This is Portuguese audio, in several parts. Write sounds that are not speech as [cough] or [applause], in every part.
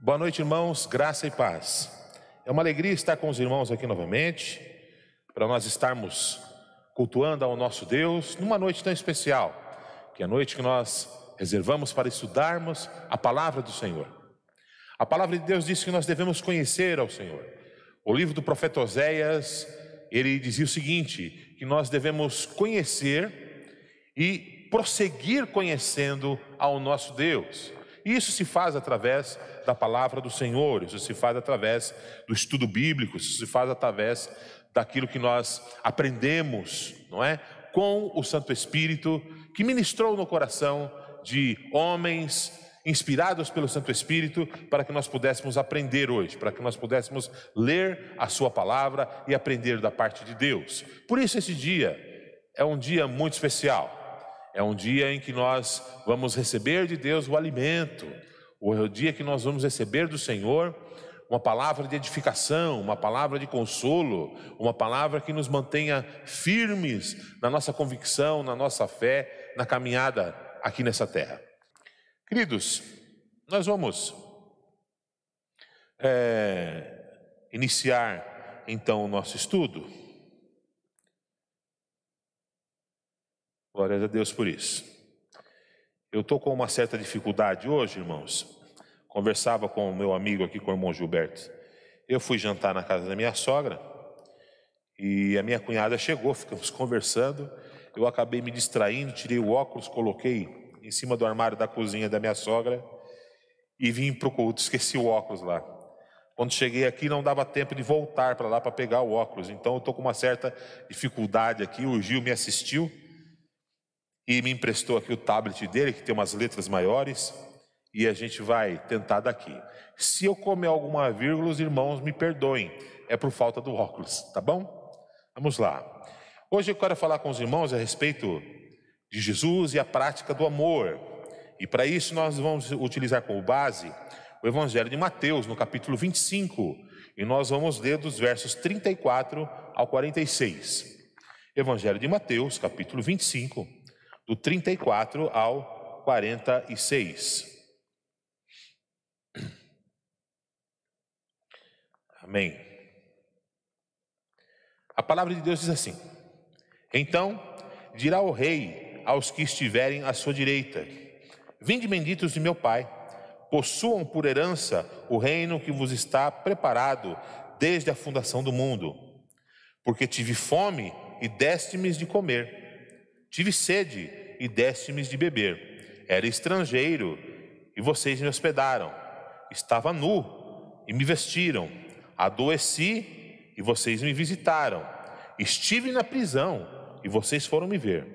Boa noite, irmãos, graça e paz. É uma alegria estar com os irmãos aqui novamente, para nós estarmos cultuando ao nosso Deus numa noite tão especial, que é a noite que nós reservamos para estudarmos a palavra do Senhor. A palavra de Deus diz que nós devemos conhecer ao Senhor. O livro do profeta Oséias, ele dizia o seguinte: que nós devemos conhecer e prosseguir conhecendo ao nosso Deus. Isso se faz através da palavra do Senhor, isso se faz através do estudo bíblico, isso se faz através daquilo que nós aprendemos, não é? Com o Santo Espírito que ministrou no coração de homens inspirados pelo Santo Espírito para que nós pudéssemos aprender hoje, para que nós pudéssemos ler a Sua palavra e aprender da parte de Deus. Por isso, esse dia é um dia muito especial. É um dia em que nós vamos receber de Deus o alimento, o dia que nós vamos receber do Senhor uma palavra de edificação, uma palavra de consolo, uma palavra que nos mantenha firmes na nossa convicção, na nossa fé, na caminhada aqui nessa terra. Queridos, nós vamos é, iniciar então o nosso estudo. Glórias a Deus por isso. Eu estou com uma certa dificuldade hoje, irmãos. Conversava com o meu amigo aqui, com o irmão Gilberto. Eu fui jantar na casa da minha sogra e a minha cunhada chegou, ficamos conversando. Eu acabei me distraindo, tirei o óculos, coloquei em cima do armário da cozinha da minha sogra e vim para o culto. Esqueci o óculos lá. Quando cheguei aqui, não dava tempo de voltar para lá para pegar o óculos. Então, eu estou com uma certa dificuldade aqui. O Gil me assistiu e me emprestou aqui o tablet dele, que tem umas letras maiores, e a gente vai tentar daqui. Se eu comer alguma vírgula, os irmãos me perdoem, é por falta do óculos, tá bom? Vamos lá. Hoje eu quero falar com os irmãos a respeito de Jesus e a prática do amor. E para isso nós vamos utilizar como base o Evangelho de Mateus, no capítulo 25, e nós vamos ler dos versos 34 ao 46. Evangelho de Mateus, capítulo 25, do 34 ao 46. Amém. A palavra de Deus diz assim: Então dirá o rei aos que estiverem à sua direita: Vinde benditos de meu Pai, possuam por herança o reino que vos está preparado desde a fundação do mundo. Porque tive fome e deste-me de comer Tive sede e deste-me de beber. Era estrangeiro e vocês me hospedaram. Estava nu e me vestiram. Adoeci e vocês me visitaram. Estive na prisão e vocês foram me ver.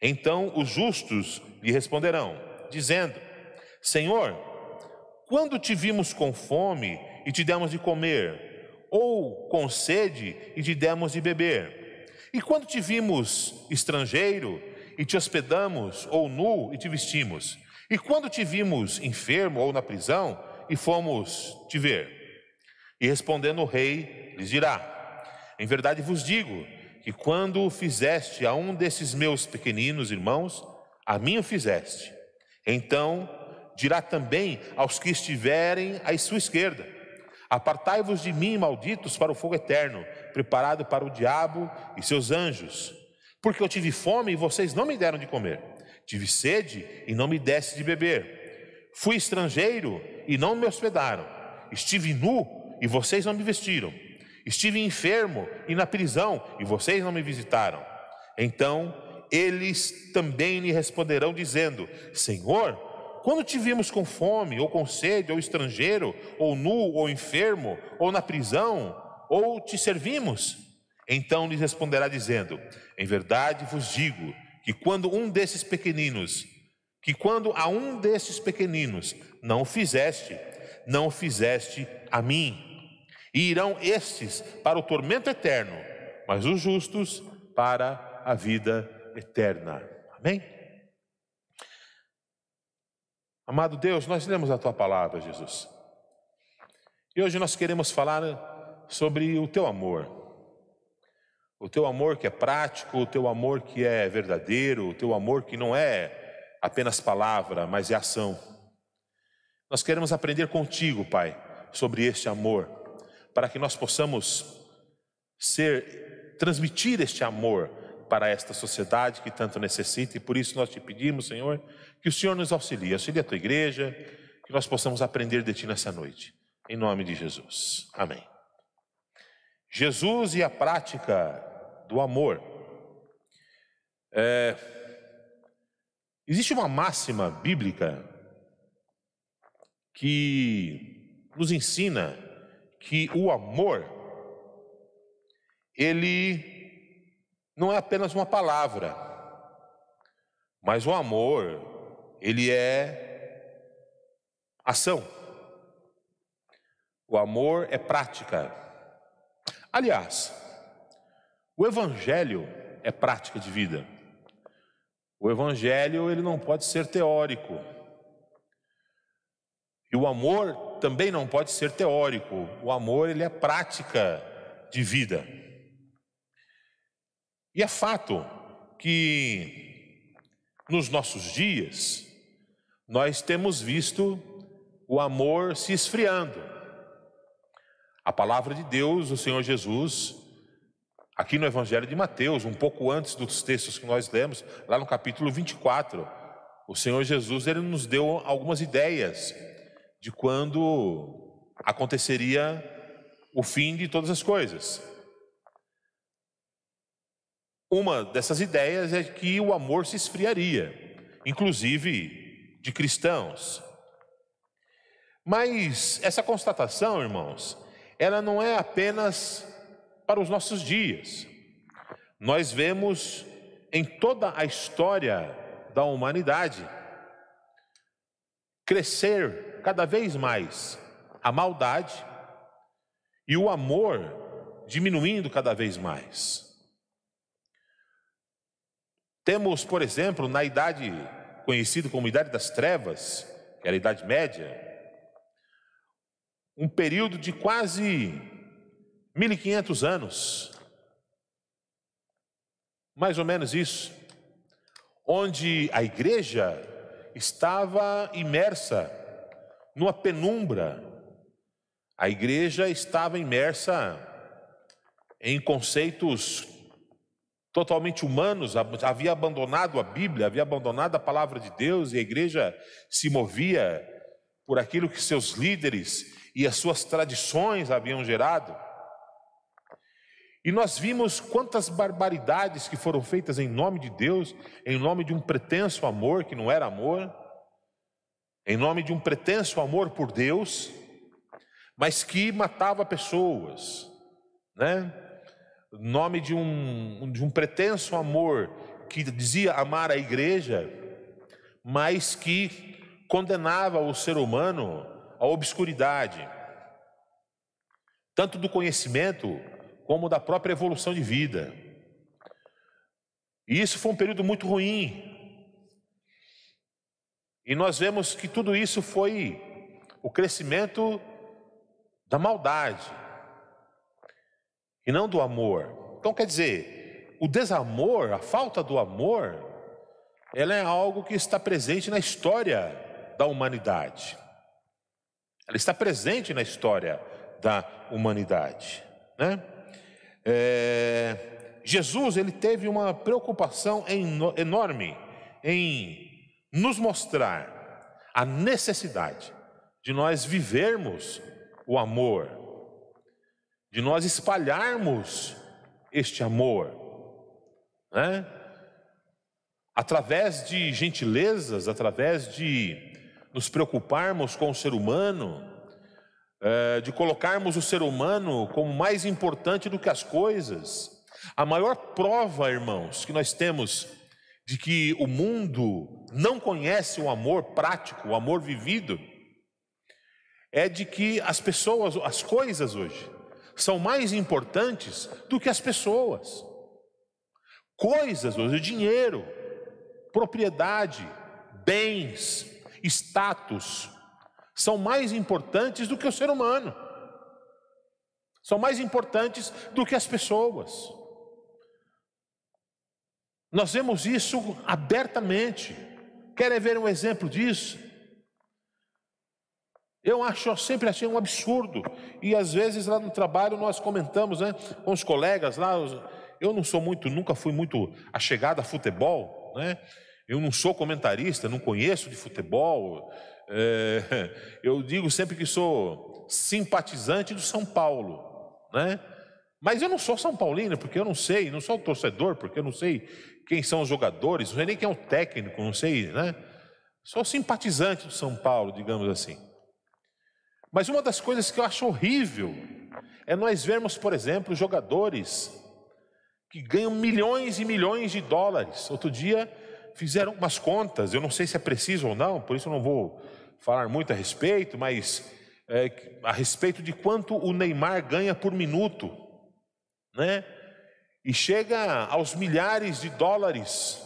Então os justos lhe responderão, dizendo: Senhor, quando te vimos com fome e te demos de comer, ou com sede e te demos de beber? E quando te vimos estrangeiro e te hospedamos, ou nu e te vestimos? E quando te vimos enfermo ou na prisão e fomos te ver? E respondendo o rei, lhes dirá: Em verdade vos digo que quando o fizeste a um desses meus pequeninos irmãos, a mim o fizeste. Então dirá também aos que estiverem à sua esquerda: Apartai-vos de mim, malditos, para o fogo eterno, preparado para o diabo e seus anjos. Porque eu tive fome e vocês não me deram de comer. Tive sede e não me desse de beber. Fui estrangeiro e não me hospedaram. Estive nu e vocês não me vestiram. Estive enfermo e na prisão e vocês não me visitaram. Então eles também lhe responderão, dizendo: Senhor, quando te vimos com fome, ou com sede, ou estrangeiro, ou nu, ou enfermo, ou na prisão, ou te servimos? Então lhes responderá dizendo: Em verdade vos digo que quando um desses pequeninos, que quando a um desses pequeninos não o fizeste, não o fizeste a mim. E irão estes para o tormento eterno, mas os justos para a vida eterna. Amém? Amado Deus, nós lemos a tua palavra, Jesus. E hoje nós queremos falar sobre o teu amor. O teu amor que é prático, o teu amor que é verdadeiro, o teu amor que não é apenas palavra, mas é ação. Nós queremos aprender contigo, Pai, sobre este amor, para que nós possamos ser transmitir este amor para esta sociedade que tanto necessita, e por isso nós te pedimos, Senhor, que o Senhor nos auxilie, auxilie a tua igreja, que nós possamos aprender de ti nessa noite, em nome de Jesus. Amém. Jesus e a prática do amor. É, existe uma máxima bíblica que nos ensina que o amor ele não é apenas uma palavra, mas o amor ele é ação. O amor é prática. Aliás, o evangelho é prática de vida. O evangelho ele não pode ser teórico. E o amor também não pode ser teórico. O amor ele é prática de vida. E é fato que nos nossos dias nós temos visto o amor se esfriando. A palavra de Deus, o Senhor Jesus, aqui no Evangelho de Mateus, um pouco antes dos textos que nós lemos, lá no capítulo 24, o Senhor Jesus ele nos deu algumas ideias de quando aconteceria o fim de todas as coisas. Uma dessas ideias é que o amor se esfriaria, inclusive de cristãos. Mas essa constatação, irmãos, ela não é apenas para os nossos dias. Nós vemos em toda a história da humanidade crescer cada vez mais a maldade e o amor diminuindo cada vez mais. Temos, por exemplo, na idade conhecida como Idade das Trevas, que era a Idade Média, um período de quase 1500 anos, mais ou menos isso, onde a igreja estava imersa numa penumbra, a igreja estava imersa em conceitos totalmente humanos, havia abandonado a Bíblia, havia abandonado a palavra de Deus e a igreja se movia por aquilo que seus líderes e as suas tradições haviam gerado. E nós vimos quantas barbaridades que foram feitas em nome de Deus, em nome de um pretenso amor que não era amor, em nome de um pretenso amor por Deus, mas que matava pessoas, né? Nome de um, de um pretenso amor que dizia amar a igreja, mas que condenava o ser humano à obscuridade, tanto do conhecimento como da própria evolução de vida. E isso foi um período muito ruim. E nós vemos que tudo isso foi o crescimento da maldade e não do amor. Então quer dizer, o desamor, a falta do amor, ela é algo que está presente na história da humanidade. Ela está presente na história da humanidade, né? É, Jesus ele teve uma preocupação enorme em nos mostrar a necessidade de nós vivermos o amor, de nós espalharmos este amor, né? através de gentilezas, através de nos preocuparmos com o ser humano, é, de colocarmos o ser humano como mais importante do que as coisas. A maior prova, irmãos, que nós temos de que o mundo não conhece o amor prático, o amor vivido, é de que as pessoas, as coisas hoje, são mais importantes do que as pessoas. Coisas hoje, dinheiro, propriedade, bens, status, são mais importantes do que o ser humano, são mais importantes do que as pessoas. Nós vemos isso abertamente. Querem ver um exemplo disso? Eu acho, sempre achei um absurdo. E às vezes lá no trabalho nós comentamos, né, com os colegas lá. Eu não sou muito, nunca fui muito achegado a futebol, né? Eu não sou comentarista, não conheço de futebol. É, [laughs] eu digo sempre que sou simpatizante do São Paulo, né? Mas eu não sou São Paulino, porque eu não sei, não sou torcedor, porque eu não sei quem são os jogadores, não sei nem quem é o técnico, não sei, né? Sou simpatizante do São Paulo, digamos assim. Mas uma das coisas que eu acho horrível é nós vermos, por exemplo, jogadores que ganham milhões e milhões de dólares. Outro dia fizeram umas contas, eu não sei se é preciso ou não, por isso eu não vou falar muito a respeito, mas é, a respeito de quanto o Neymar ganha por minuto, né? E chega aos milhares de dólares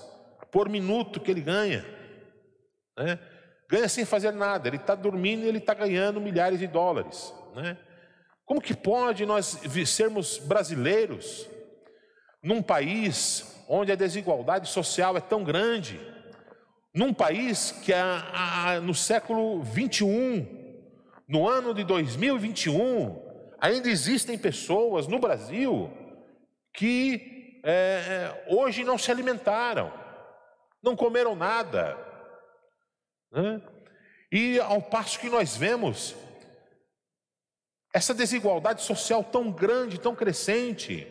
por minuto que ele ganha, né? Ganha sem fazer nada, ele está dormindo e ele está ganhando milhares de dólares, né? Como que pode nós sermos brasileiros num país onde a desigualdade social é tão grande, num país que a, a, no século 21, no ano de 2021, ainda existem pessoas no Brasil que é, é, hoje não se alimentaram, não comeram nada. Né? E ao passo que nós vemos essa desigualdade social tão grande, tão crescente,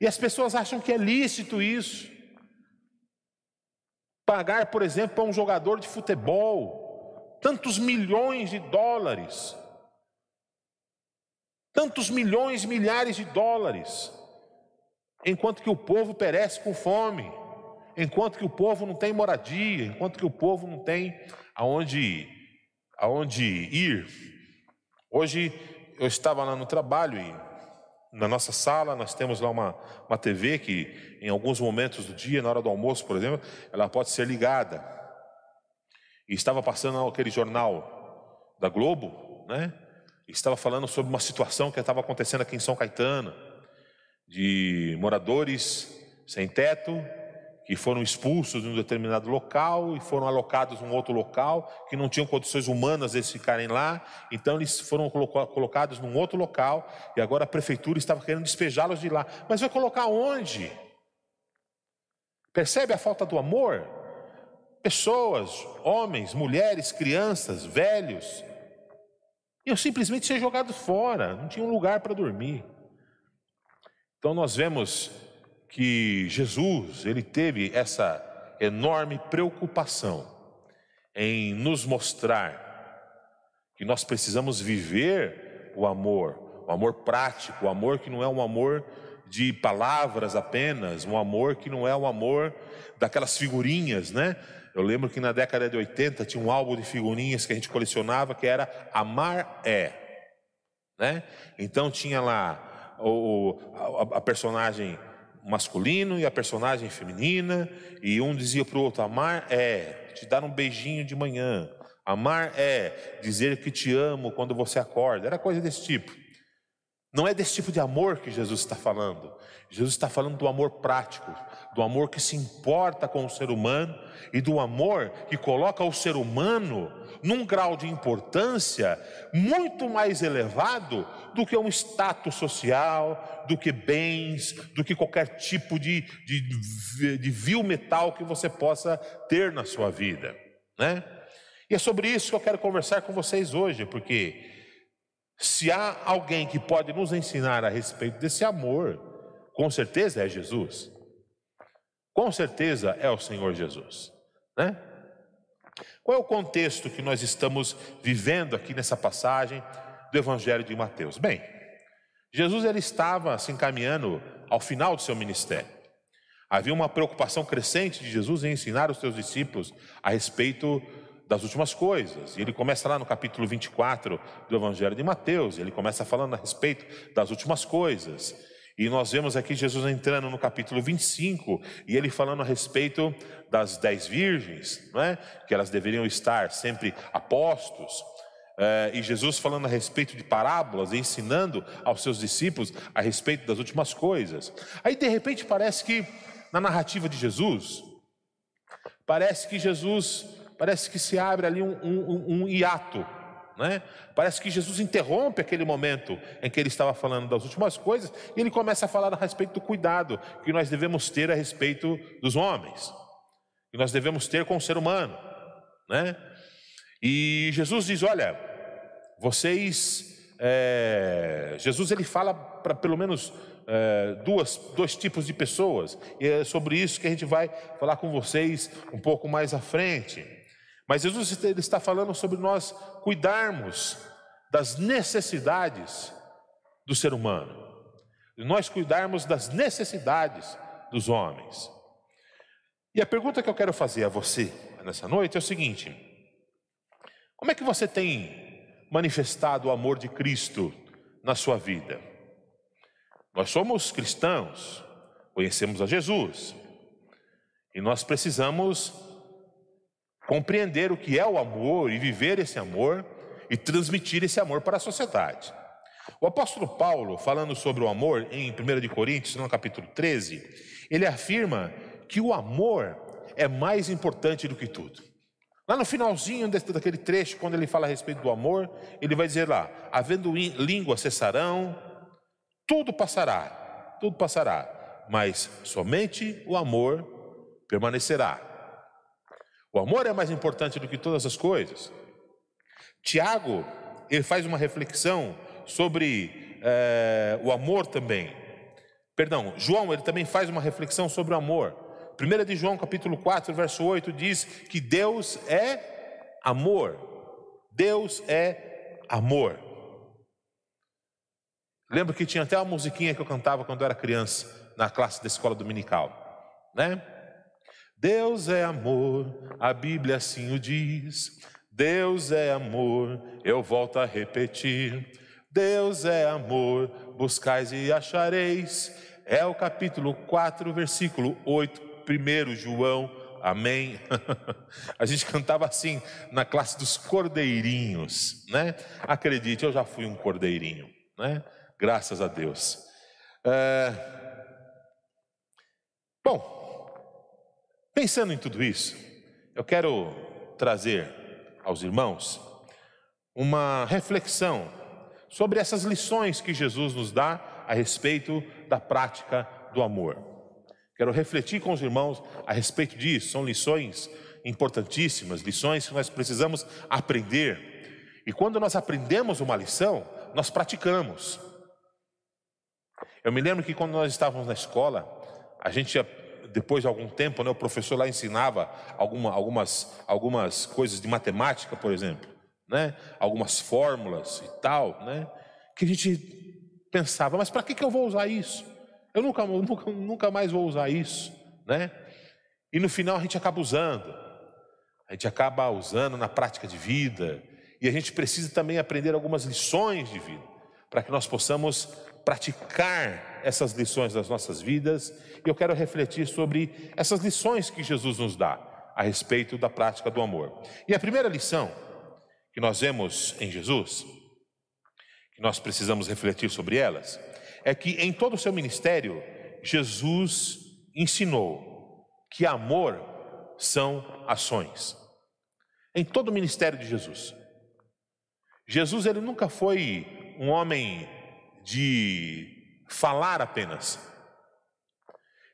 e as pessoas acham que é lícito isso. Pagar, por exemplo, para um jogador de futebol tantos milhões de dólares, tantos milhões, milhares de dólares, enquanto que o povo perece com fome, enquanto que o povo não tem moradia, enquanto que o povo não tem aonde, aonde ir. Hoje eu estava lá no trabalho e na nossa sala, nós temos lá uma, uma TV que, em alguns momentos do dia, na hora do almoço, por exemplo, ela pode ser ligada. E estava passando aquele jornal da Globo, né? Estava falando sobre uma situação que estava acontecendo aqui em São Caetano, de moradores sem teto, que foram expulsos de um determinado local e foram alocados num outro local, que não tinham condições humanas de ficarem lá, então eles foram colocados num outro local e agora a prefeitura estava querendo despejá-los de lá. Mas vai colocar onde? Percebe a falta do amor? Pessoas, homens, mulheres, crianças, velhos, iam simplesmente ser jogados fora, não tinham lugar para dormir. Então nós vemos que Jesus, ele teve essa enorme preocupação em nos mostrar que nós precisamos viver o amor, o amor prático, o amor que não é um amor de palavras apenas, um amor que não é um amor daquelas figurinhas, né? Eu lembro que na década de 80 tinha um álbum de figurinhas que a gente colecionava que era Amar é, né? Então tinha lá o, a, a personagem masculino e a personagem feminina, e um dizia para o outro: amar é te dar um beijinho de manhã, amar é dizer que te amo quando você acorda, era coisa desse tipo. Não é desse tipo de amor que Jesus está falando. Jesus está falando do amor prático, do amor que se importa com o ser humano e do amor que coloca o ser humano num grau de importância muito mais elevado do que um status social, do que bens, do que qualquer tipo de, de, de vil metal que você possa ter na sua vida, né? E é sobre isso que eu quero conversar com vocês hoje, porque se há alguém que pode nos ensinar a respeito desse amor, com certeza é Jesus. Com certeza é o Senhor Jesus, né? Qual é o contexto que nós estamos vivendo aqui nessa passagem do Evangelho de Mateus? Bem, Jesus ele estava se encaminhando ao final do seu ministério. Havia uma preocupação crescente de Jesus em ensinar os seus discípulos a respeito das últimas coisas. E ele começa lá no capítulo 24 do Evangelho de Mateus, ele começa falando a respeito das últimas coisas. E nós vemos aqui Jesus entrando no capítulo 25 e ele falando a respeito das dez virgens, não é? que elas deveriam estar sempre apostos. É, e Jesus falando a respeito de parábolas e ensinando aos seus discípulos a respeito das últimas coisas. Aí de repente parece que na narrativa de Jesus, parece que Jesus, parece que se abre ali um, um, um hiato, Né? Parece que Jesus interrompe aquele momento em que ele estava falando das últimas coisas e ele começa a falar a respeito do cuidado que nós devemos ter a respeito dos homens, que nós devemos ter com o ser humano. Né? E Jesus diz: Olha, vocês. É, Jesus ele fala para pelo menos é, duas, dois tipos de pessoas, e é sobre isso que a gente vai falar com vocês um pouco mais à frente. Mas Jesus ele está falando sobre nós cuidarmos das necessidades do ser humano, nós cuidarmos das necessidades dos homens. E a pergunta que eu quero fazer a você nessa noite é o seguinte: como é que você tem manifestado o amor de Cristo na sua vida? Nós somos cristãos, conhecemos a Jesus, e nós precisamos compreender o que é o amor e viver esse amor e transmitir esse amor para a sociedade. O apóstolo Paulo, falando sobre o amor em 1 Coríntios, no capítulo 13, ele afirma que o amor é mais importante do que tudo. Lá no finalzinho daquele trecho, quando ele fala a respeito do amor, ele vai dizer lá: havendo língua cessarão, tudo passará, tudo passará, mas somente o amor permanecerá. O amor é mais importante do que todas as coisas. Tiago, ele faz uma reflexão sobre é, o amor também. Perdão, João, ele também faz uma reflexão sobre o amor. 1 de João, capítulo 4, verso 8, diz que Deus é amor. Deus é amor. Lembro que tinha até uma musiquinha que eu cantava quando eu era criança, na classe da escola dominical, né? Deus é amor, a Bíblia assim o diz. Deus é amor, eu volto a repetir. Deus é amor, buscais e achareis. É o capítulo 4, versículo 8, 1 João, amém. [laughs] a gente cantava assim na classe dos cordeirinhos, né? Acredite, eu já fui um cordeirinho, né? Graças a Deus. É... Bom, Pensando em tudo isso, eu quero trazer aos irmãos uma reflexão sobre essas lições que Jesus nos dá a respeito da prática do amor. Quero refletir com os irmãos a respeito disso, são lições importantíssimas, lições que nós precisamos aprender. E quando nós aprendemos uma lição, nós praticamos. Eu me lembro que quando nós estávamos na escola, a gente depois de algum tempo, né, o professor lá ensinava alguma, algumas, algumas coisas de matemática, por exemplo, né, algumas fórmulas e tal, né, que a gente pensava, mas para que, que eu vou usar isso? Eu nunca, nunca, nunca mais vou usar isso, né? E no final a gente acaba usando, a gente acaba usando na prática de vida, e a gente precisa também aprender algumas lições de vida, para que nós possamos praticar essas lições das nossas vidas e eu quero refletir sobre essas lições que Jesus nos dá a respeito da prática do amor. E a primeira lição que nós vemos em Jesus, que nós precisamos refletir sobre elas, é que em todo o seu ministério, Jesus ensinou que amor são ações. Em todo o ministério de Jesus. Jesus ele nunca foi um homem de falar apenas.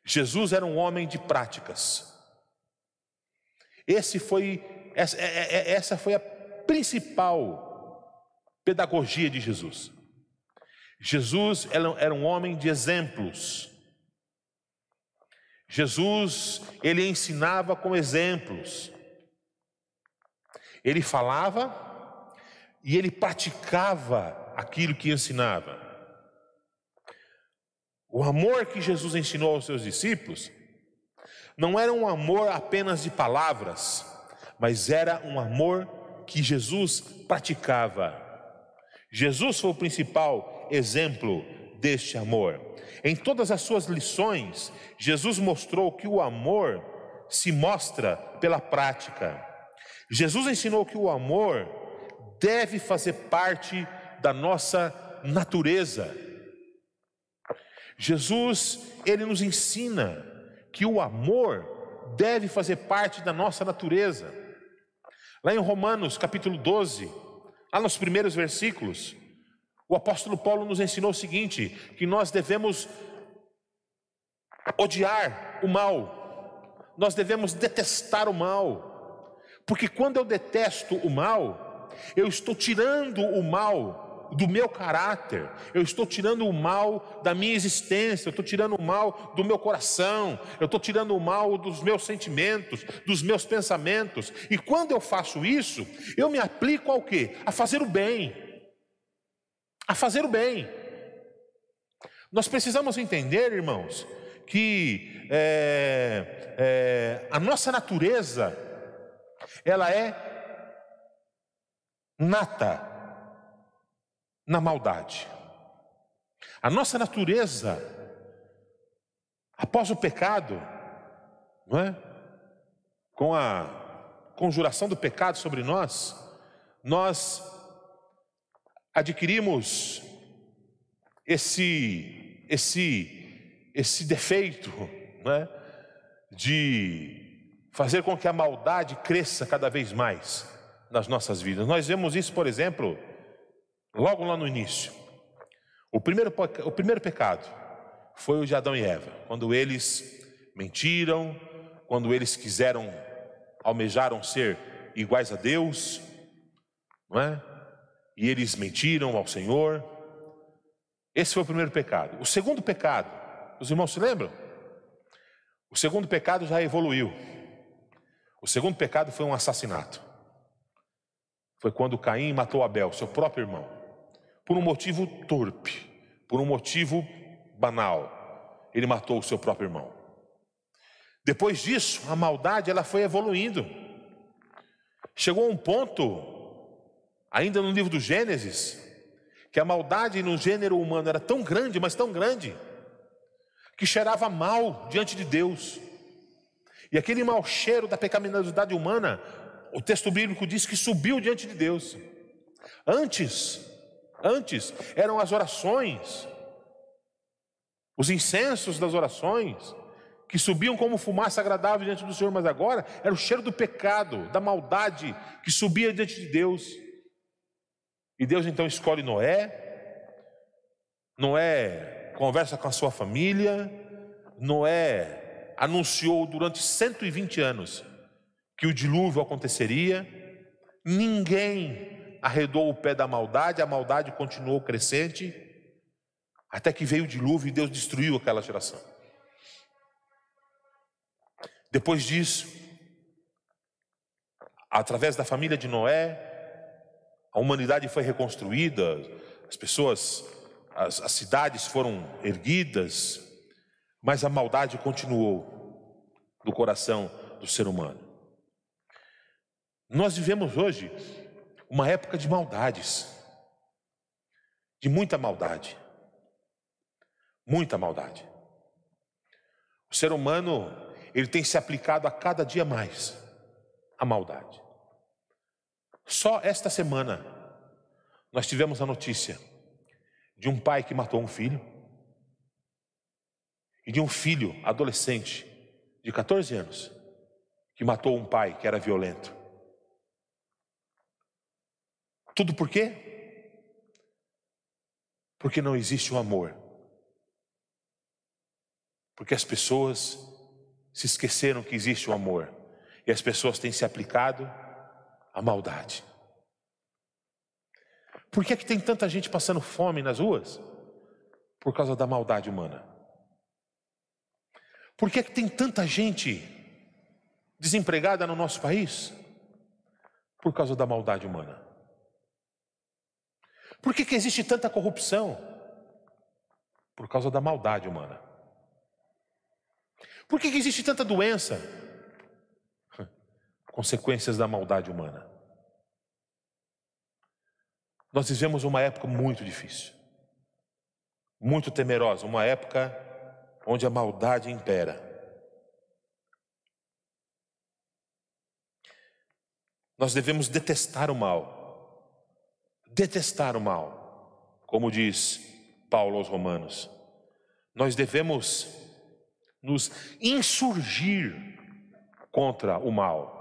Jesus era um homem de práticas. Esse foi, essa, é, é, é, essa foi a principal pedagogia de Jesus. Jesus era um homem de exemplos. Jesus, ele ensinava com exemplos. Ele falava e ele praticava aquilo que ensinava. O amor que Jesus ensinou aos seus discípulos não era um amor apenas de palavras, mas era um amor que Jesus praticava. Jesus foi o principal exemplo deste amor. Em todas as suas lições, Jesus mostrou que o amor se mostra pela prática. Jesus ensinou que o amor deve fazer parte da nossa natureza. Jesus, ele nos ensina que o amor deve fazer parte da nossa natureza. Lá em Romanos, capítulo 12, Lá nos primeiros versículos, o apóstolo Paulo nos ensinou o seguinte: que nós devemos odiar o mal, nós devemos detestar o mal, porque quando eu detesto o mal, eu estou tirando o mal do meu caráter, eu estou tirando o mal da minha existência, eu estou tirando o mal do meu coração, eu estou tirando o mal dos meus sentimentos, dos meus pensamentos, e quando eu faço isso, eu me aplico ao quê? A fazer o bem, a fazer o bem. Nós precisamos entender, irmãos, que é, é, a nossa natureza, ela é nata na maldade. A nossa natureza, após o pecado, não é? Com a conjuração do pecado sobre nós, nós adquirimos esse esse esse defeito, não é? De fazer com que a maldade cresça cada vez mais nas nossas vidas. Nós vemos isso, por exemplo, Logo lá no início, o primeiro, o primeiro pecado foi o de Adão e Eva, quando eles mentiram, quando eles quiseram, almejaram ser iguais a Deus, não é? E eles mentiram ao Senhor. Esse foi o primeiro pecado. O segundo pecado, os irmãos se lembram? O segundo pecado já evoluiu. O segundo pecado foi um assassinato. Foi quando Caim matou Abel, seu próprio irmão por um motivo torpe, por um motivo banal. Ele matou o seu próprio irmão. Depois disso, a maldade ela foi evoluindo. Chegou a um ponto, ainda no livro do Gênesis, que a maldade no gênero humano era tão grande, mas tão grande, que cheirava mal diante de Deus. E aquele mau cheiro da pecaminosidade humana, o texto bíblico diz que subiu diante de Deus. Antes, Antes eram as orações, os incensos das orações, que subiam como fumaça agradável diante do Senhor, mas agora era o cheiro do pecado, da maldade que subia diante de Deus. E Deus então escolhe Noé. Noé conversa com a sua família. Noé anunciou durante 120 anos que o dilúvio aconteceria. Ninguém arredou o pé da maldade, a maldade continuou crescente, até que veio o dilúvio e Deus destruiu aquela geração. Depois disso, através da família de Noé, a humanidade foi reconstruída, as pessoas, as, as cidades foram erguidas, mas a maldade continuou no coração do ser humano. Nós vivemos hoje uma época de maldades, de muita maldade, muita maldade. O ser humano, ele tem se aplicado a cada dia mais a maldade. Só esta semana, nós tivemos a notícia de um pai que matou um filho, e de um filho adolescente de 14 anos que matou um pai que era violento. Tudo por quê? Porque não existe o amor. Porque as pessoas se esqueceram que existe o amor. E as pessoas têm se aplicado à maldade. Por que, é que tem tanta gente passando fome nas ruas? Por causa da maldade humana. Por que, é que tem tanta gente desempregada no nosso país? Por causa da maldade humana. Por que, que existe tanta corrupção? Por causa da maldade humana. Por que, que existe tanta doença? Consequências da maldade humana. Nós vivemos uma época muito difícil, muito temerosa, uma época onde a maldade impera. Nós devemos detestar o mal, detestar o mal, como diz Paulo aos Romanos. Nós devemos nos insurgir contra o mal.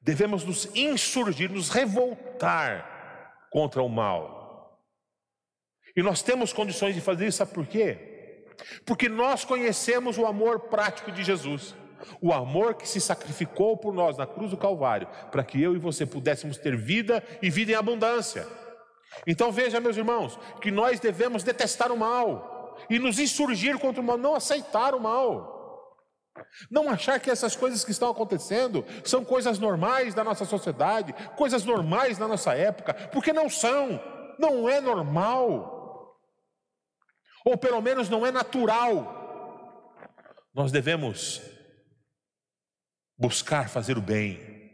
devemos nos insurgir, nos revoltar contra o mal. E nós temos condições de fazer isso, sabe por quê? Porque nós conhecemos o amor prático de Jesus, o amor que se sacrificou por nós na cruz do Calvário, para que eu e você pudéssemos ter vida e vida em abundância. Então veja, meus irmãos, que nós devemos detestar o mal e nos insurgir contra o mal, não aceitar o mal. Não achar que essas coisas que estão acontecendo são coisas normais da nossa sociedade, coisas normais da nossa época, porque não são, não é normal, ou pelo menos não é natural. Nós devemos buscar fazer o bem,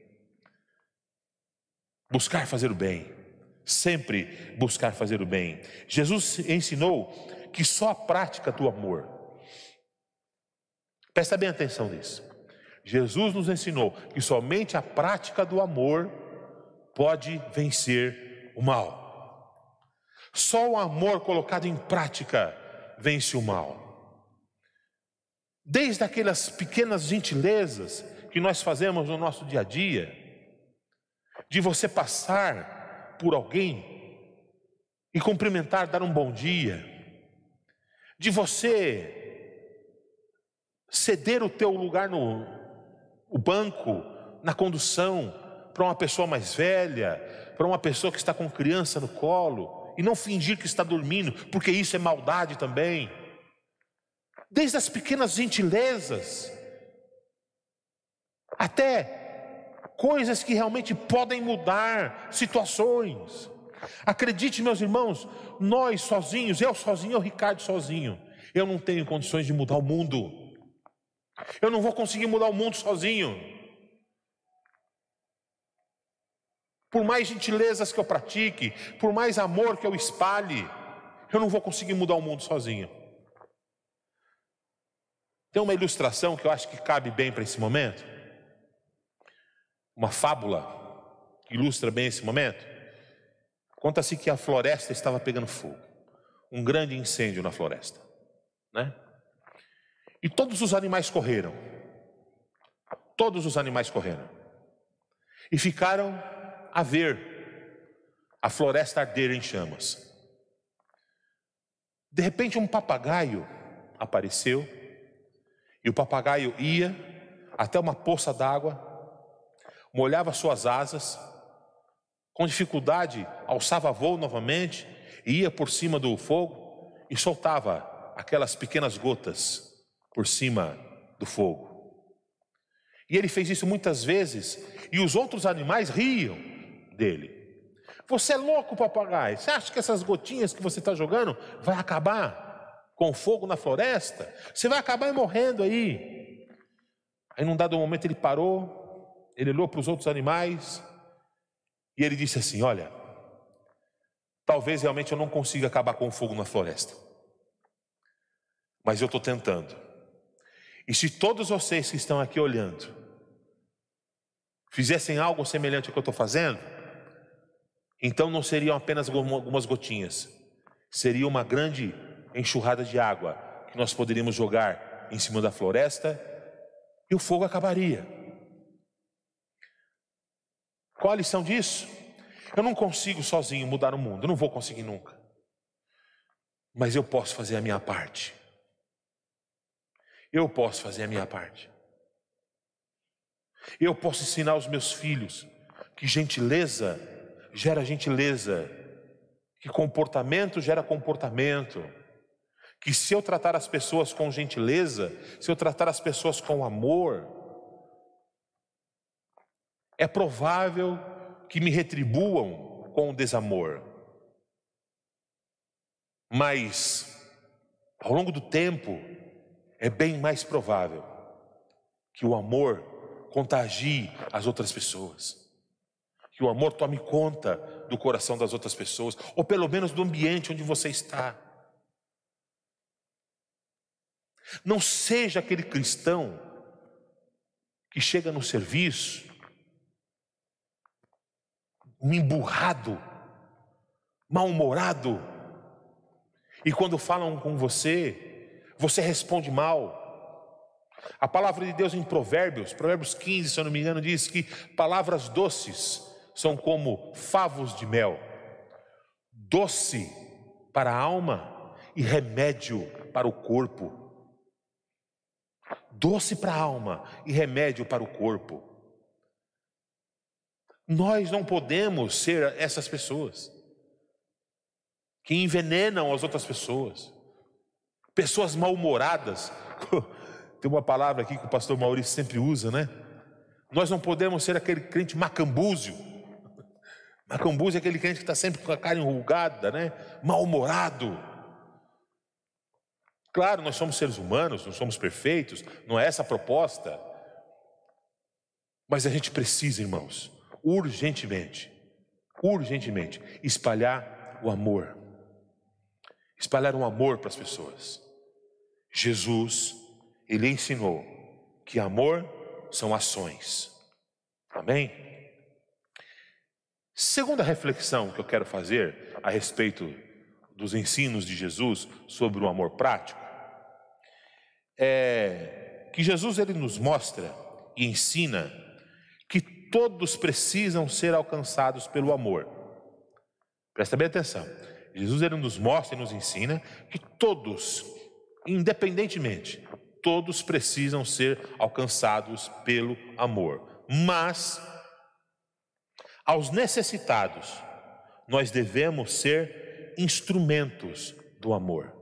buscar fazer o bem, sempre buscar fazer o bem. Jesus ensinou que só a prática do amor Presta bem atenção nisso. Jesus nos ensinou que somente a prática do amor pode vencer o mal. Só o amor colocado em prática vence o mal. Desde aquelas pequenas gentilezas que nós fazemos no nosso dia a dia, de você passar por alguém e cumprimentar, dar um bom dia, de você ceder o teu lugar no o banco, na condução, para uma pessoa mais velha, para uma pessoa que está com criança no colo, e não fingir que está dormindo, porque isso é maldade também. Desde as pequenas gentilezas, até coisas que realmente podem mudar situações. Acredite, meus irmãos, nós sozinhos, eu sozinho, o Ricardo sozinho, eu não tenho condições de mudar o mundo. Eu não vou conseguir mudar o mundo sozinho. Por mais gentilezas que eu pratique, por mais amor que eu espalhe, eu não vou conseguir mudar o mundo sozinho. Tem uma ilustração que eu acho que cabe bem para esse momento. Uma fábula ilustra bem esse momento. Conta-se que a floresta estava pegando fogo. Um grande incêndio na floresta, né? E todos os animais correram. Todos os animais correram. E ficaram a ver a floresta arder em chamas. De repente, um papagaio apareceu, e o papagaio ia até uma poça d'água, molhava suas asas, com dificuldade alçava voo novamente, ia por cima do fogo e soltava aquelas pequenas gotas por cima do fogo. E ele fez isso muitas vezes, e os outros animais riam dele. Você é louco, papagaio? Você acha que essas gotinhas que você está jogando vai acabar com fogo na floresta? Você vai acabar morrendo aí. Aí, num dado momento, ele parou, ele olhou para os outros animais e ele disse assim: Olha, talvez realmente eu não consiga acabar com o fogo na floresta, mas eu estou tentando. E se todos vocês que estão aqui olhando fizessem algo semelhante ao que eu estou fazendo, então não seriam apenas algumas gotinhas, seria uma grande enxurrada de água que nós poderíamos jogar em cima da floresta e o fogo acabaria. Qual a lição disso? Eu não consigo sozinho mudar o mundo, não vou conseguir nunca. Mas eu posso fazer a minha parte. Eu posso fazer a minha parte. Eu posso ensinar os meus filhos que gentileza gera gentileza, que comportamento gera comportamento, que se eu tratar as pessoas com gentileza, se eu tratar as pessoas com amor, é provável que me retribuam com o desamor. Mas, ao longo do tempo, é bem mais provável que o amor contagie as outras pessoas. Que o amor tome conta do coração das outras pessoas, ou pelo menos do ambiente onde você está. Não seja aquele cristão que chega no serviço, um emburrado, mal-humorado, e quando falam com você, você responde mal. A palavra de Deus em Provérbios, Provérbios 15, se eu não me engano, diz que palavras doces são como favos de mel, doce para a alma e remédio para o corpo. Doce para a alma e remédio para o corpo. Nós não podemos ser essas pessoas que envenenam as outras pessoas, pessoas mal-humoradas. [laughs] Tem uma palavra aqui que o pastor Maurício sempre usa, né? Nós não podemos ser aquele crente macambúzio. [laughs] Macambúzio é aquele crente que está sempre com a cara enrugada, né? Mal-humorado. Claro, nós somos seres humanos, não somos perfeitos, não é essa a proposta. Mas a gente precisa, irmãos, urgentemente, urgentemente, espalhar o amor. Espalhar um amor para as pessoas. Jesus ele ensinou que amor são ações. Amém? Segunda reflexão que eu quero fazer a respeito dos ensinos de Jesus sobre o amor prático é que Jesus ele nos mostra e ensina todos precisam ser alcançados pelo amor. Presta bem atenção. Jesus ele nos mostra e nos ensina que todos, independentemente todos precisam ser alcançados pelo amor. Mas, aos necessitados, nós devemos ser instrumentos do amor.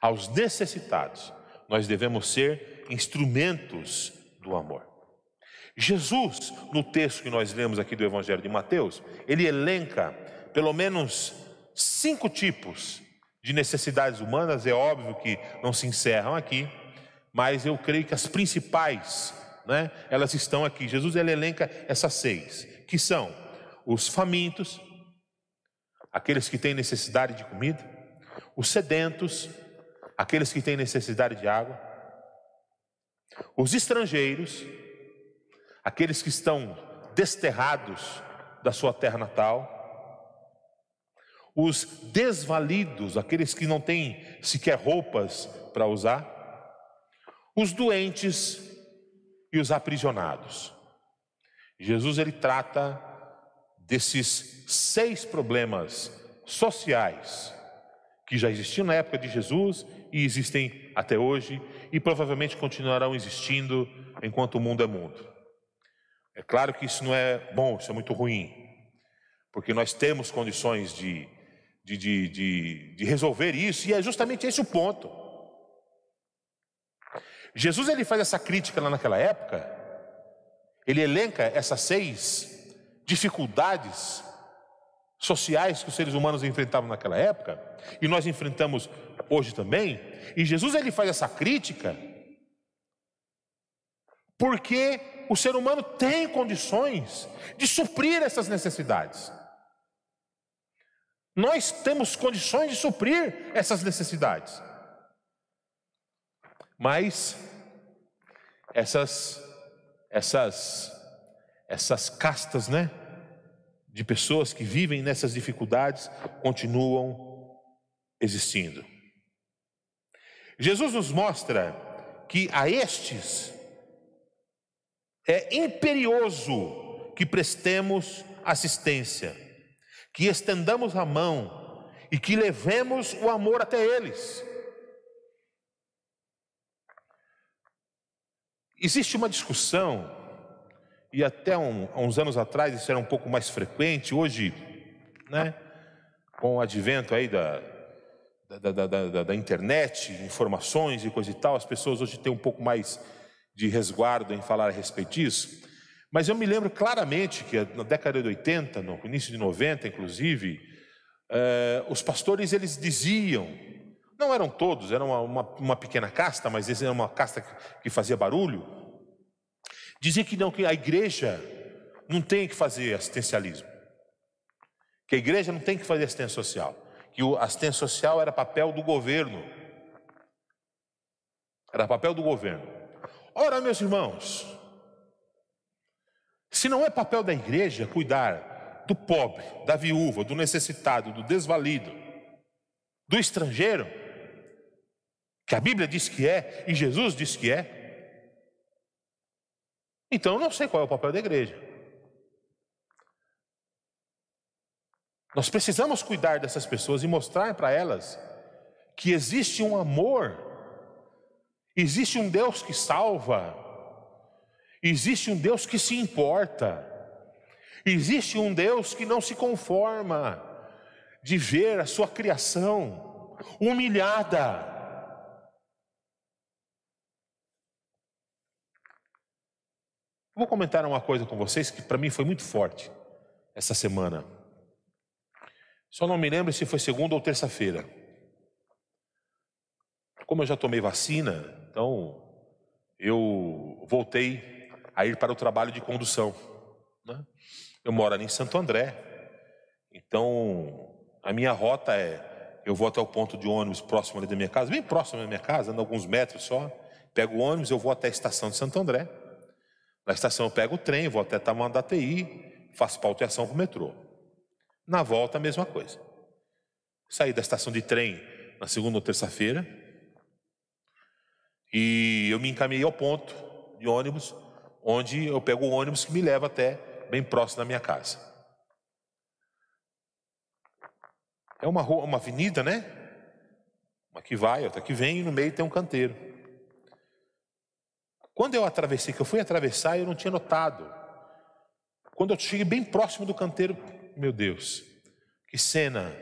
Aos necessitados, nós devemos ser instrumentos do amor. Jesus, no texto que nós lemos aqui do Evangelho de Mateus, ele elenca pelo menos cinco tipos de necessidades humanas, é óbvio que não se encerram aqui, mas eu creio que as principais, né, elas estão aqui. Jesus ele elenca essas seis, que são os famintos, aqueles que têm necessidade de comida, os sedentos, aqueles que têm necessidade de água, os estrangeiros, aqueles que estão desterrados da sua terra natal, os desvalidos, aqueles que não têm sequer roupas para usar, os doentes e os aprisionados. Jesus ele trata desses seis problemas sociais que já existiam na época de Jesus e existem até hoje e provavelmente continuarão existindo enquanto o mundo é mundo. É claro que isso não é bom, isso é muito ruim, porque nós temos condições de de, de, de, de resolver isso, e é justamente esse o ponto. Jesus ele faz essa crítica lá naquela época, ele elenca essas seis dificuldades sociais que os seres humanos enfrentavam naquela época, e nós enfrentamos hoje também, e Jesus ele faz essa crítica porque o ser humano tem condições de suprir essas necessidades. Nós temos condições de suprir essas necessidades. Mas essas essas essas castas, né, de pessoas que vivem nessas dificuldades continuam existindo. Jesus nos mostra que a estes é imperioso que prestemos assistência que estendamos a mão e que levemos o amor até eles. Existe uma discussão, e até um, uns anos atrás isso era um pouco mais frequente, hoje, né, com o advento aí da, da, da, da, da internet, informações e coisa e tal, as pessoas hoje têm um pouco mais de resguardo em falar a respeito disso. Mas eu me lembro claramente que na década de 80, no início de 90, inclusive, eh, os pastores eles diziam, não eram todos, era uma, uma, uma pequena casta, mas eles eram uma casta que, que fazia barulho, diziam que não, que a igreja não tem que fazer assistencialismo, que a igreja não tem que fazer assistência social, que o assistência social era papel do governo, era papel do governo. Ora, meus irmãos, se não é papel da igreja cuidar do pobre, da viúva, do necessitado, do desvalido, do estrangeiro, que a Bíblia diz que é e Jesus diz que é, então eu não sei qual é o papel da igreja. Nós precisamos cuidar dessas pessoas e mostrar para elas que existe um amor, existe um Deus que salva, existe um Deus que se importa, existe um Deus que não se conforma de ver a sua criação humilhada. Vou comentar uma coisa com vocês que para mim foi muito forte essa semana. Só não me lembro se foi segunda ou terça-feira. Como eu já tomei vacina, então eu voltei a ir para o trabalho de condução. Né? Eu moro ali em Santo André, então a minha rota é: eu vou até o ponto de ônibus próximo ali da minha casa, bem próximo da minha casa, ando alguns metros só. Pego o ônibus, eu vou até a estação de Santo André. Na estação eu pego o trem, vou até Tamandateí, faço pauteação para o metrô. Na volta, a mesma coisa. Saí da estação de trem na segunda ou terça-feira e eu me encaminhei ao ponto de ônibus, onde eu pego o ônibus que me leva até bem próximo da minha casa. É uma rua, uma avenida, né? Uma que vai, outra que vem, e no meio tem um canteiro. Quando eu atravessei, que eu fui atravessar, eu não tinha notado. Quando eu cheguei bem próximo do canteiro, meu Deus, que cena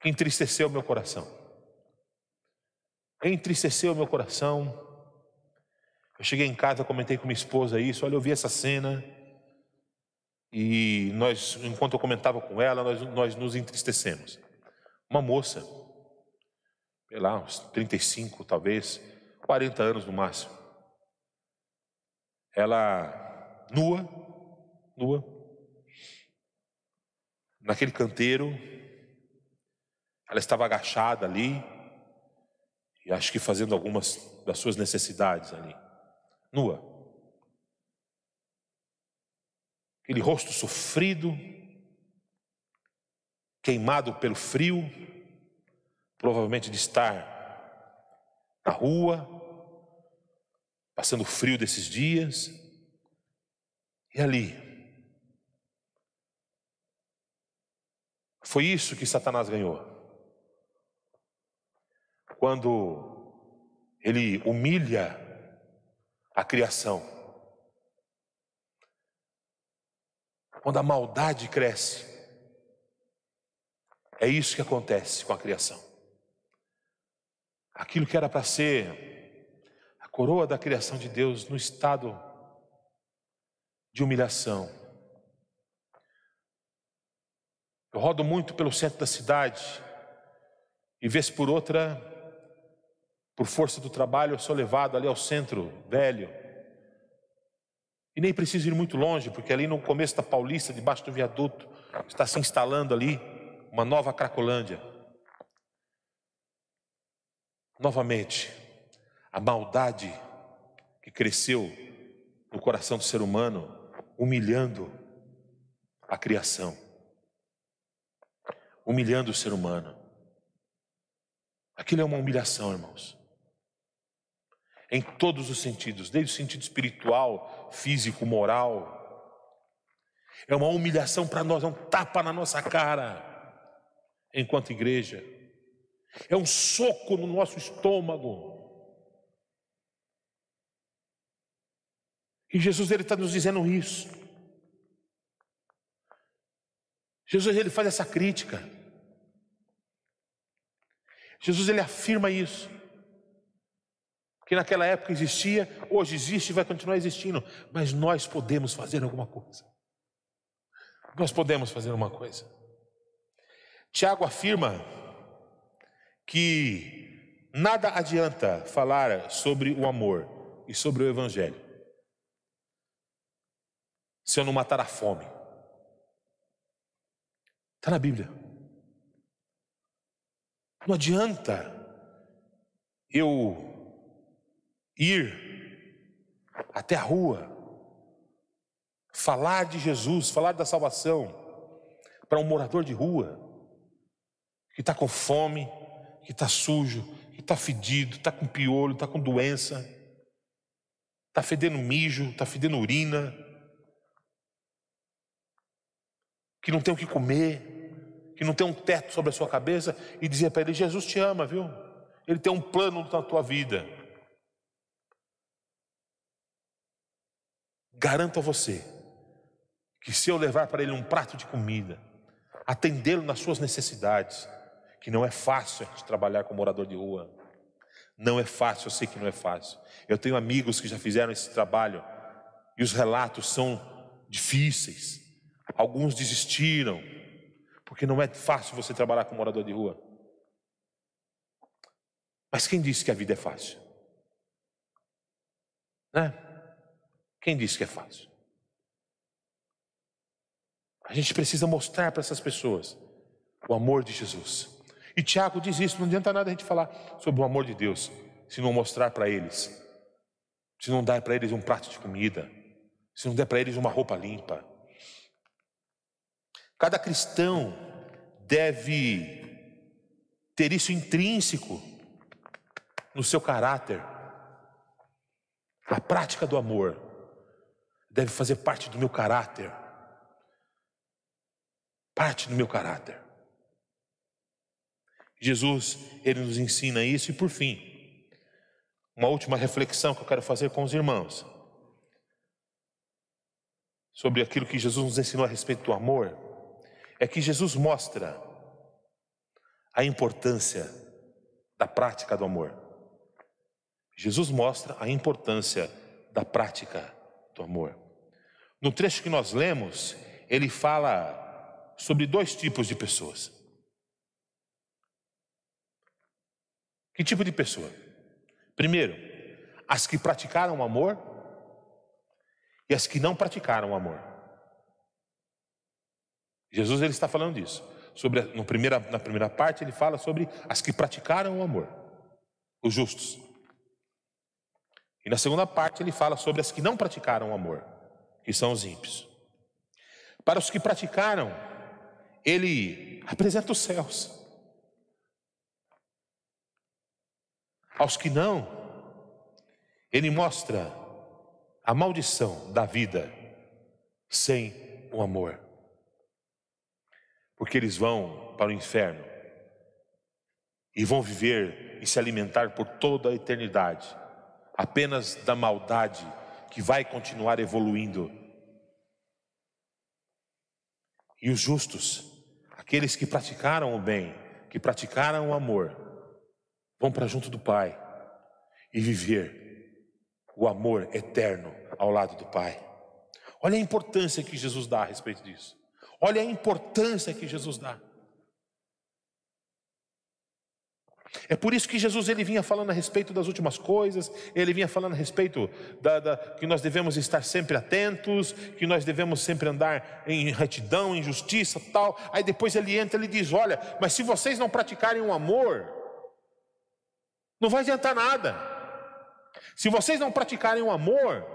que entristeceu meu coração. Entristeceu meu coração. Eu cheguei em casa, comentei com minha esposa isso. Olha, eu vi essa cena. E nós, enquanto eu comentava com ela, nós, nós nos entristecemos. Uma moça, sei lá, uns 35, talvez, 40 anos no máximo. Ela, nua, nua, naquele canteiro, ela estava agachada ali, e acho que fazendo algumas das suas necessidades ali, nua. Aquele rosto sofrido, queimado pelo frio, provavelmente de estar na rua, passando frio desses dias, e ali, Foi isso que Satanás ganhou. Quando ele humilha a criação. Quando a maldade cresce. É isso que acontece com a criação. Aquilo que era para ser a coroa da criação de Deus no estado de humilhação Eu rodo muito pelo centro da cidade e vez por outra, por força do trabalho, eu sou levado ali ao centro velho. E nem preciso ir muito longe, porque ali no começo da Paulista, debaixo do viaduto, está se instalando ali uma nova Cracolândia. Novamente, a maldade que cresceu no coração do ser humano, humilhando a criação humilhando o ser humano. Aquilo é uma humilhação, irmãos. Em todos os sentidos, desde o sentido espiritual, físico, moral. É uma humilhação para nós, é um tapa na nossa cara, enquanto igreja. É um soco no nosso estômago. E Jesus ele está nos dizendo isso. Jesus ele faz essa crítica. Jesus ele afirma isso. Que naquela época existia, hoje existe e vai continuar existindo, mas nós podemos fazer alguma coisa. Nós podemos fazer uma coisa. Tiago afirma que nada adianta falar sobre o amor e sobre o evangelho se eu não matar a fome. Está na Bíblia. Não adianta eu ir até a rua, falar de Jesus, falar da salvação para um morador de rua que está com fome, que está sujo, que está fedido, está com piolho, está com doença, está fedendo mijo, está fedendo urina, que não tem o que comer, que não tem um teto sobre a sua cabeça, e dizer para ele: Jesus te ama, viu? Ele tem um plano na tua vida. Garanto a você que se eu levar para ele um prato de comida, atendê-lo nas suas necessidades, que não é fácil a gente trabalhar com morador de rua. Não é fácil, eu sei que não é fácil. Eu tenho amigos que já fizeram esse trabalho e os relatos são difíceis. Alguns desistiram, porque não é fácil você trabalhar com morador de rua. Mas quem disse que a vida é fácil? Né? Quem disse que é fácil? A gente precisa mostrar para essas pessoas o amor de Jesus. E Tiago diz isso: não adianta nada a gente falar sobre o amor de Deus, se não mostrar para eles, se não dar para eles um prato de comida, se não der para eles uma roupa limpa. Cada cristão deve ter isso intrínseco no seu caráter. A prática do amor deve fazer parte do meu caráter. Parte do meu caráter. Jesus, ele nos ensina isso e por fim, uma última reflexão que eu quero fazer com os irmãos sobre aquilo que Jesus nos ensinou a respeito do amor, é que Jesus mostra a importância da prática do amor. Jesus mostra a importância da prática do amor. No trecho que nós lemos, ele fala sobre dois tipos de pessoas. Que tipo de pessoa? Primeiro, as que praticaram o amor e as que não praticaram o amor. Jesus ele está falando disso. Sobre, no primeira, na primeira parte, ele fala sobre as que praticaram o amor, os justos. E na segunda parte, ele fala sobre as que não praticaram o amor, que são os ímpios. Para os que praticaram, ele apresenta os céus. Aos que não, ele mostra a maldição da vida sem o amor. Porque eles vão para o inferno e vão viver e se alimentar por toda a eternidade, apenas da maldade que vai continuar evoluindo. E os justos, aqueles que praticaram o bem, que praticaram o amor, vão para junto do Pai e viver o amor eterno ao lado do Pai. Olha a importância que Jesus dá a respeito disso. Olha a importância que Jesus dá. É por isso que Jesus ele vinha falando a respeito das últimas coisas, ele vinha falando a respeito da, da, que nós devemos estar sempre atentos, que nós devemos sempre andar em retidão, em justiça, tal. Aí depois ele entra e diz: Olha, mas se vocês não praticarem o amor, não vai adiantar nada. Se vocês não praticarem o amor,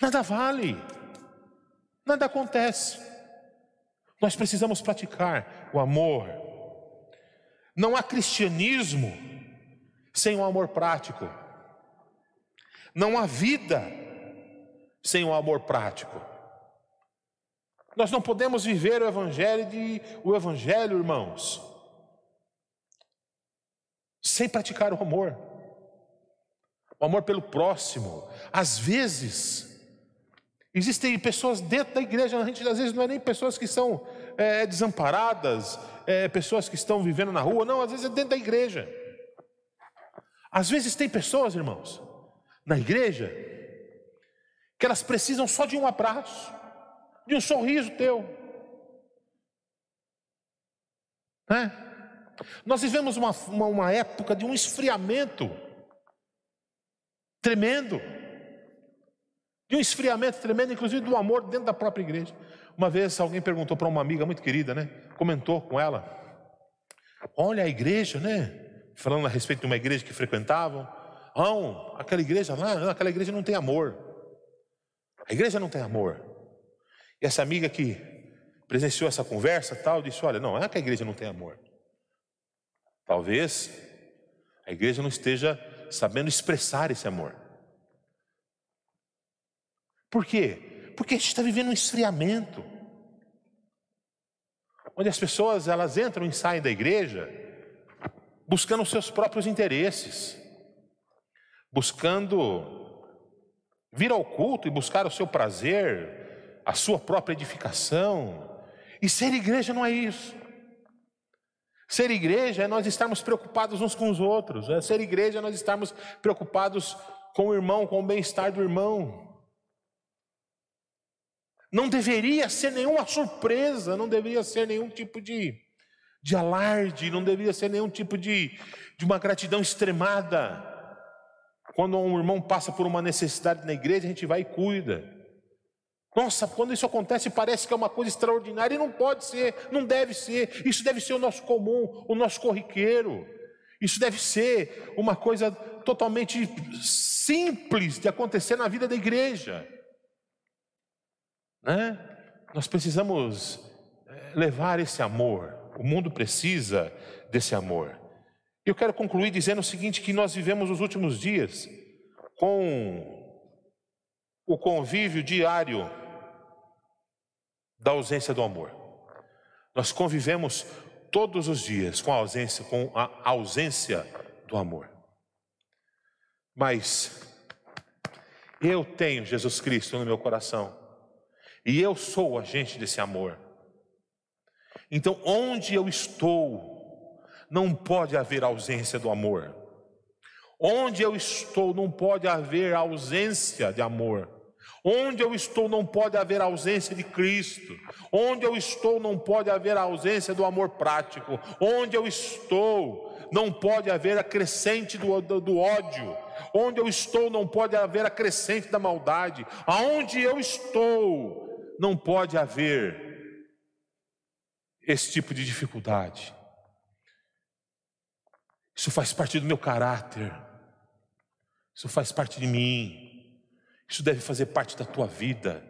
nada vale, nada acontece. Nós precisamos praticar o amor. Não há cristianismo sem o amor prático. Não há vida sem o amor prático. Nós não podemos viver o evangelho de o evangelho, irmãos, sem praticar o amor. O amor pelo próximo. Às vezes, existem pessoas dentro da igreja, a gente às vezes não é nem pessoas que são é, desamparadas, é, pessoas que estão vivendo na rua, não, às vezes é dentro da igreja. Às vezes tem pessoas, irmãos, na igreja, que elas precisam só de um abraço, de um sorriso teu. Né? Nós vivemos uma, uma, uma época de um esfriamento tremendo, de um esfriamento tremendo, inclusive do amor dentro da própria igreja. Uma vez alguém perguntou para uma amiga muito querida, né? Comentou com ela: Olha a igreja, né? Falando a respeito de uma igreja que frequentavam. Não, aquela igreja lá, aquela igreja não tem amor. A igreja não tem amor. E essa amiga que presenciou essa conversa tal, disse: Olha, não, é que a igreja não tem amor. Talvez a igreja não esteja sabendo expressar esse amor. Por quê? Porque a gente está vivendo um esfriamento. Onde as pessoas elas entram e saem da igreja buscando os seus próprios interesses, buscando vir ao culto e buscar o seu prazer, a sua própria edificação. E ser igreja não é isso. Ser igreja é nós estarmos preocupados uns com os outros. É ser igreja é nós estarmos preocupados com o irmão, com o bem-estar do irmão. Não deveria ser nenhuma surpresa, não deveria ser nenhum tipo de, de alarde, não deveria ser nenhum tipo de, de uma gratidão extremada. Quando um irmão passa por uma necessidade na igreja, a gente vai e cuida. Nossa, quando isso acontece, parece que é uma coisa extraordinária e não pode ser, não deve ser. Isso deve ser o nosso comum, o nosso corriqueiro. Isso deve ser uma coisa totalmente simples de acontecer na vida da igreja. Né? Nós precisamos eh, levar esse amor. O mundo precisa desse amor. Eu quero concluir dizendo o seguinte: que nós vivemos os últimos dias com o convívio diário da ausência do amor. Nós convivemos todos os dias com a ausência, com a ausência do amor. Mas eu tenho Jesus Cristo no meu coração. E eu sou o agente desse amor. Então, onde eu estou, não pode haver ausência do amor. Onde eu estou, não pode haver ausência de amor. Onde eu estou, não pode haver ausência de Cristo. Onde eu estou, não pode haver ausência do amor prático. Onde eu estou, não pode haver a crescente do, do, do ódio. Onde eu estou, não pode haver a crescente da maldade. Aonde eu estou, não pode haver esse tipo de dificuldade. Isso faz parte do meu caráter. Isso faz parte de mim. Isso deve fazer parte da tua vida.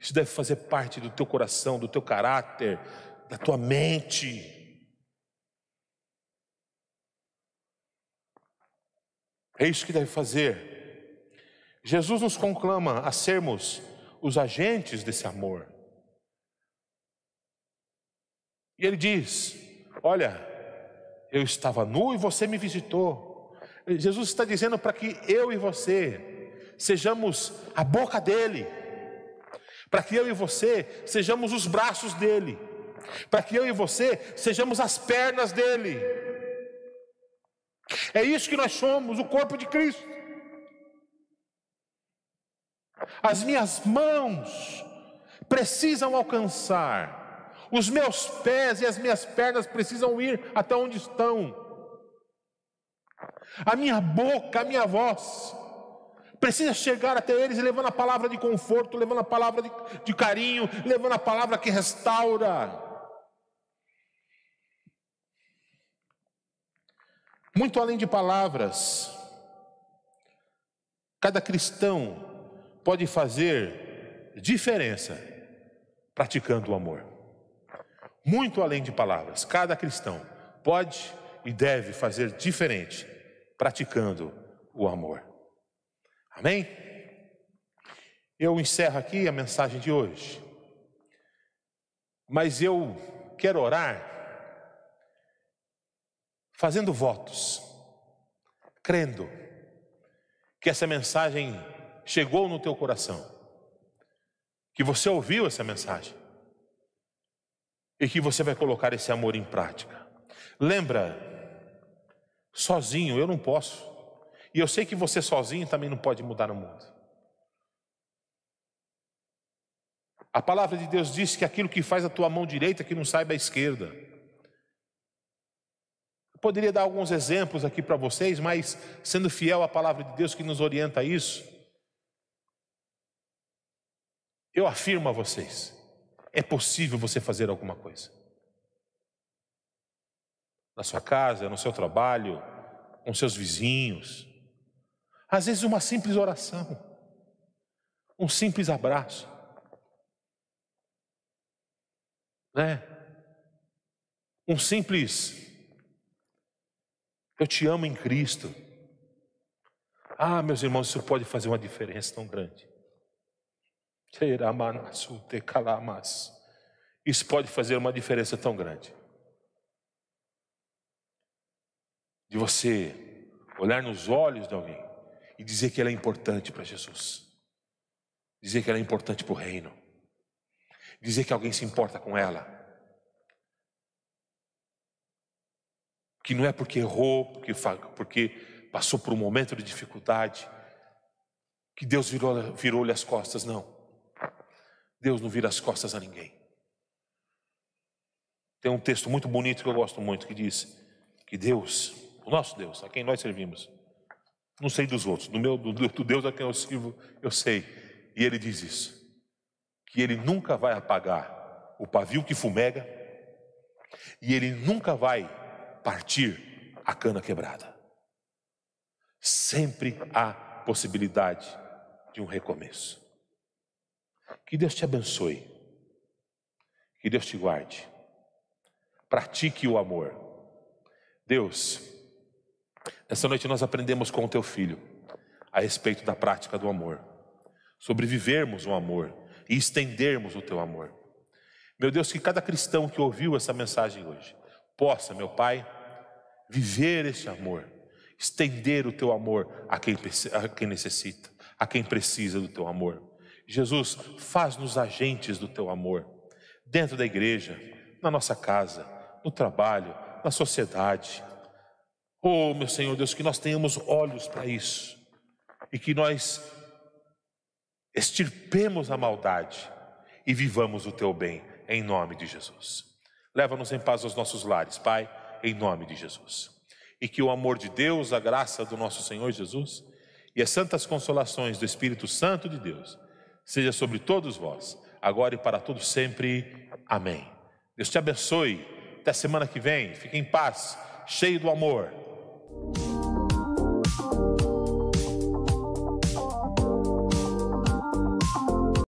Isso deve fazer parte do teu coração, do teu caráter, da tua mente. É isso que deve fazer. Jesus nos conclama a sermos os agentes desse amor. E ele diz: Olha, eu estava nu e você me visitou. Jesus está dizendo para que eu e você sejamos a boca dele, para que eu e você sejamos os braços dele, para que eu e você sejamos as pernas dele. É isso que nós somos, o corpo de Cristo. As minhas mãos precisam alcançar, os meus pés e as minhas pernas precisam ir até onde estão. A minha boca, a minha voz, precisa chegar até eles levando a palavra de conforto, levando a palavra de, de carinho, levando a palavra que restaura. Muito além de palavras, cada cristão pode fazer diferença praticando o amor. Muito além de palavras, cada cristão pode e deve fazer diferente praticando o amor. Amém? Eu encerro aqui a mensagem de hoje, mas eu quero orar fazendo votos, crendo que essa mensagem chegou no teu coração, que você ouviu essa mensagem e que você vai colocar esse amor em prática. Lembra, sozinho eu não posso, e eu sei que você sozinho também não pode mudar o mundo. A palavra de Deus diz que aquilo que faz a tua mão direita que não saiba a esquerda. Eu poderia dar alguns exemplos aqui para vocês, mas sendo fiel à palavra de Deus que nos orienta a isso, eu afirmo a vocês: é possível você fazer alguma coisa. Na sua casa, no seu trabalho, com seus vizinhos. Às vezes, uma simples oração, um simples abraço. Né? Um simples Eu te amo em Cristo. Ah, meus irmãos, isso pode fazer uma diferença tão grande. Isso pode fazer uma diferença tão grande. De você olhar nos olhos de alguém e dizer que ela é importante para Jesus. Dizer que ela é importante para o reino. Dizer que alguém se importa com ela. Que não é porque errou, porque, porque passou por um momento de dificuldade, que Deus virou-lhe virou as costas, não. Deus não vira as costas a ninguém. Tem um texto muito bonito que eu gosto muito que diz que Deus, o nosso Deus, a quem nós servimos, não sei dos outros, do meu do, do Deus a quem eu sirvo, eu sei. E ele diz isso, que ele nunca vai apagar o pavio que fumega e ele nunca vai partir a cana quebrada. Sempre há possibilidade de um recomeço. Que Deus te abençoe. Que Deus te guarde. Pratique o amor. Deus, essa noite nós aprendemos com o teu filho a respeito da prática do amor, sobre vivermos o amor e estendermos o teu amor. Meu Deus, que cada cristão que ouviu essa mensagem hoje possa, meu Pai, viver este amor, estender o teu amor a quem, a quem necessita, a quem precisa do teu amor. Jesus, faz-nos agentes do teu amor, dentro da igreja, na nossa casa, no trabalho, na sociedade. Oh, meu Senhor Deus, que nós tenhamos olhos para isso e que nós extirpemos a maldade e vivamos o teu bem, em nome de Jesus. Leva-nos em paz aos nossos lares, Pai, em nome de Jesus. E que o amor de Deus, a graça do nosso Senhor Jesus e as santas consolações do Espírito Santo de Deus seja sobre todos vós, agora e para todos sempre. Amém. Deus te abençoe. Até semana que vem. Fique em paz, cheio do amor.